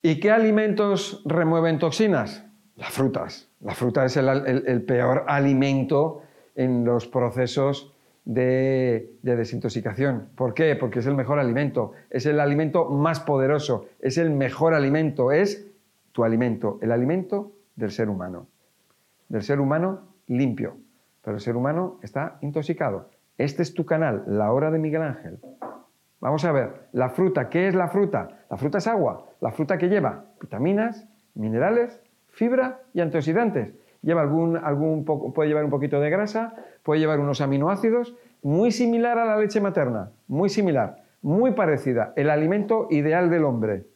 ¿Y qué alimentos remueven toxinas? Las frutas. La fruta es el, peor alimento en los procesos de, desintoxicación. ¿Por qué? Porque es el mejor alimento, es el alimento más poderoso, es el mejor alimento, es tu alimento, el alimento del ser humano. Del ser humano limpio, pero el ser humano está intoxicado. Este es tu canal, la hora de Miguel Ángel. Vamos a ver, la fruta, ¿qué es la fruta? La fruta es agua, la fruta que lleva vitaminas, minerales, fibra y antioxidantes. Lleva algún, puede llevar un poquito de grasa, puede llevar unos aminoácidos, muy similar a la leche materna, muy similar, muy parecida, el alimento ideal del hombre.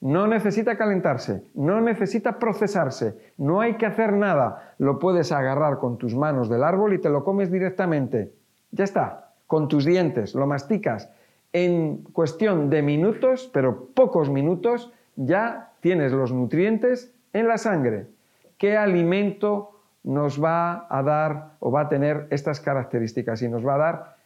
No necesita calentarse, no necesita procesarse, no hay que hacer nada. Lo puedes agarrar con tus manos del árbol y te lo comes directamente. Ya está, con tus dientes, lo masticas. En cuestión de minutos, pero pocos minutos, ya tienes los nutrientes en la sangre. ¿Qué alimento nos va a dar o va a tener estas características y nos va a dar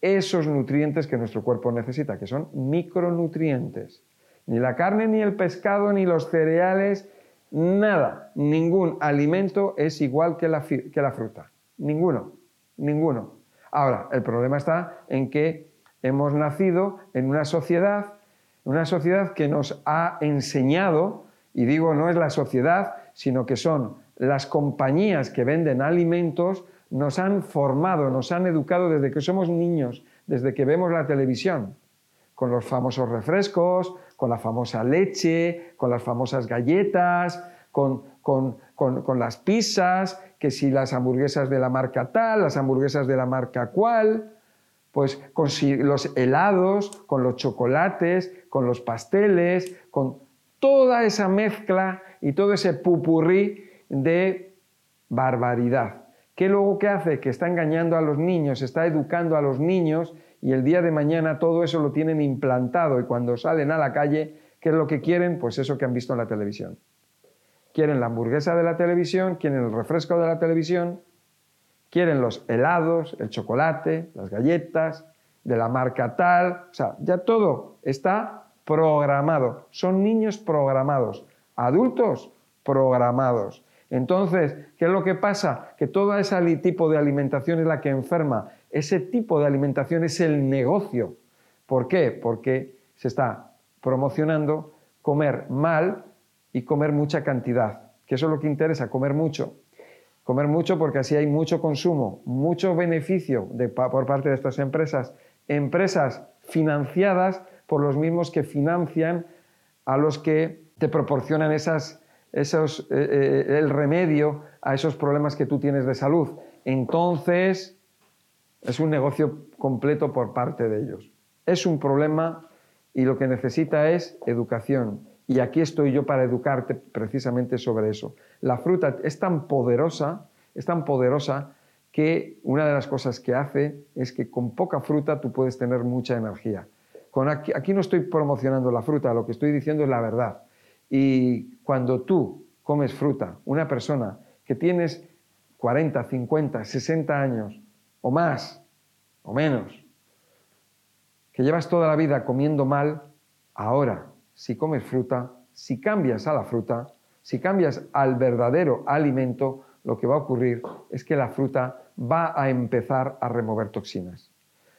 esos nutrientes que nuestro cuerpo necesita, que son micronutrientes? Ni la carne, ni el pescado, ni los cereales, nada, ningún alimento es igual que la, fruta. Ninguno, ninguno. Ahora, el problema está en que hemos nacido en una sociedad, una sociedad que nos ha enseñado, y digo no es la sociedad, sino que son las compañías que venden alimentos, nos han formado, nos han educado desde que somos niños, desde que vemos la televisión, con los famosos refrescos, con la famosa leche, con las famosas galletas, con, las pizzas, que si las hamburguesas de la marca tal, las hamburguesas de la marca cual, pues con los helados, con los chocolates, con los pasteles, con toda esa mezcla y todo ese pupurrí de barbaridad. ¿Qué luego qué hace? Que está engañando a los niños, está educando a los niños y el día de mañana todo eso lo tienen implantado y cuando salen a la calle, ¿qué es lo que quieren? Pues eso que han visto en la televisión. Quieren la hamburguesa de la televisión, quieren el refresco de la televisión, quieren los helados, el chocolate, las galletas, de la marca tal, o sea, ya todo está programado. Son niños programados, adultos programados. Entonces, ¿qué es lo que pasa? Que todo ese tipo de alimentación es la que enferma. Ese tipo de alimentación es el negocio. ¿Por qué? Porque se está promocionando comer mal y comer mucha cantidad, que eso es lo que interesa, comer mucho. Comer mucho porque así hay mucho consumo, mucho beneficio por parte de estas empresas, empresas financiadas por los mismos que financian a los que te proporcionan esas eh, eh, el remedio a esos problemas que tú tienes de salud. Entonces, es un negocio completo por parte de ellos. Es un problema y lo que necesita es educación. Y aquí estoy yo para educarte precisamente sobre eso. La fruta es tan poderosa, es tan poderosa que una de las cosas que hace es que con poca fruta tú puedes tener mucha energía. Con aquí, aquí no estoy promocionando la fruta, lo que estoy diciendo es la verdad. Y cuando tú comes fruta, una persona que tienes 40, 50, 60 años o más o menos, que llevas toda la vida comiendo mal, ahora, si comes fruta, si cambias a la fruta, si cambias al verdadero alimento, lo que va a ocurrir es que la fruta va a empezar a remover toxinas.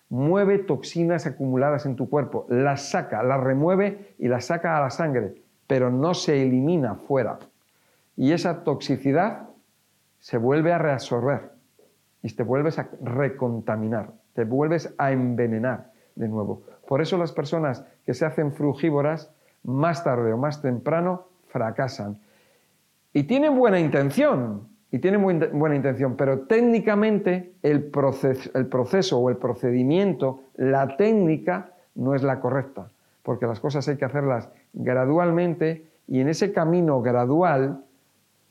Mueve toxinas acumuladas en tu cuerpo, las saca, las remueve y las saca a la sangre pero no se elimina fuera. Y esa toxicidad se vuelve a reabsorber y te vuelves a recontaminar, te vuelves a envenenar de nuevo. Por eso las personas que se hacen frugívoras, más tarde o más temprano, fracasan. Y tienen buena intención, y tienen buena intención, pero técnicamente el el proceso o el procedimiento, la técnica, no es la correcta porque las cosas hay que hacerlas gradualmente y en ese camino gradual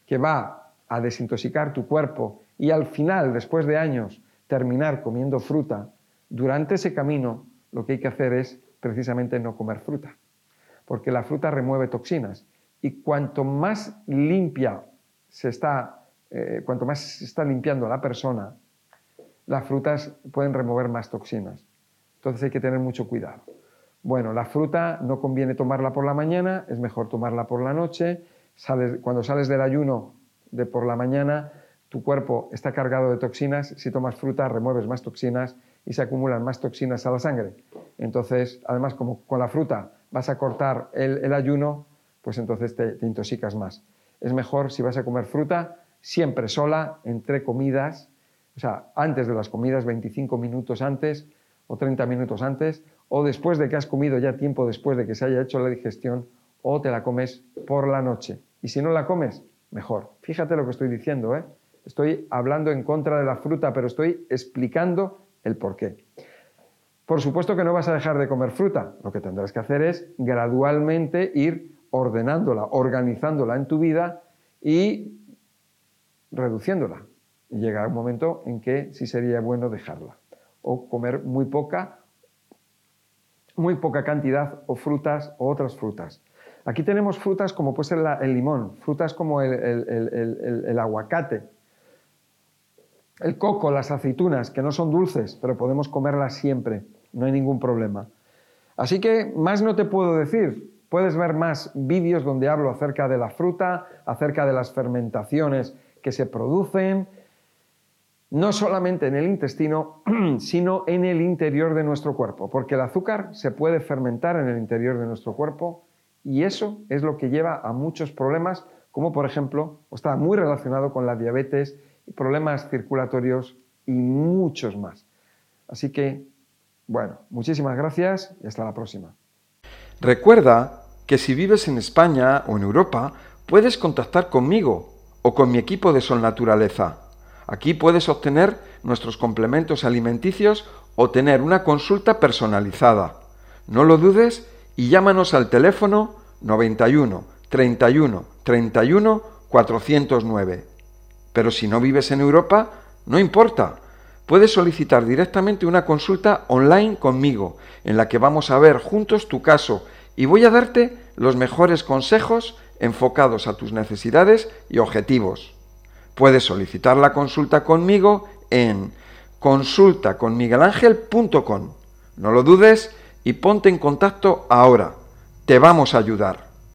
que va a desintoxicar tu cuerpo y al final, después de años, terminar comiendo fruta, durante ese camino lo que hay que hacer es precisamente no comer fruta, porque la fruta remueve toxinas y cuanto más limpia se está, eh, cuanto más se está limpiando la persona, las frutas pueden remover más toxinas. Entonces hay que tener mucho cuidado Bueno, la fruta no conviene tomarla por la mañana, es mejor tomarla por la noche. cuando sales del ayuno de por la mañana, tu cuerpo está cargado de toxinas. Si tomas fruta, remueves más toxinas y se acumulan más toxinas a la sangre. Entonces, además, como con la fruta vas a cortar el, ayuno, pues entonces te, te intoxicas más. Es mejor si vas a comer fruta, siempre sola, entre comidas, o sea, antes de las comidas, 25 minutos antes o 30 minutos antes, o después de que has comido ya tiempo después de que se haya hecho la digestión, o te la comes por la noche. Y si no la comes, mejor. Fíjate lo que estoy diciendo, ¿eh? Estoy hablando en contra de la fruta, pero estoy explicando el por qué. Por supuesto que no vas a dejar de comer fruta. Lo que tendrás que hacer es gradualmente ir ordenándola, organizándola en tu vida y reduciéndola. Y llegará un momento en que sí sería bueno dejarla. O comer muy poca, muy poca cantidad o frutas o otras frutas. Aquí tenemos frutas como ser el limón, frutas como el, aguacate, el coco, las aceitunas, que no son dulces, pero podemos comerlas siempre, no hay ningún problema. Así que más no te puedo decir. Puedes ver más vídeos donde hablo acerca de la fruta, acerca de las fermentaciones que se producen, no solamente en el intestino, sino en el interior de nuestro cuerpo, porque el azúcar se puede fermentar en el interior de nuestro cuerpo y eso es lo que lleva a muchos problemas, como por ejemplo, está muy relacionado con la diabetes, problemas circulatorios y muchos más. Así que, bueno, muchísimas gracias y hasta la próxima. Recuerda que si vives en España o en Europa, puedes contactar conmigo o con mi equipo de Sol Naturaleza. Aquí puedes obtener nuestros complementos alimenticios o tener una consulta personalizada. No lo dudes y llámanos al teléfono 91 31 31 409. Pero si no vives en Europa, no importa. Puedes solicitar directamente una consulta online conmigo, en la que vamos a ver juntos tu caso y voy a darte los mejores consejos enfocados a tus necesidades y objetivos. Puedes solicitar la consulta conmigo en consultaconmiguelangel.com. No lo dudes y ponte en contacto ahora. Te vamos a ayudar.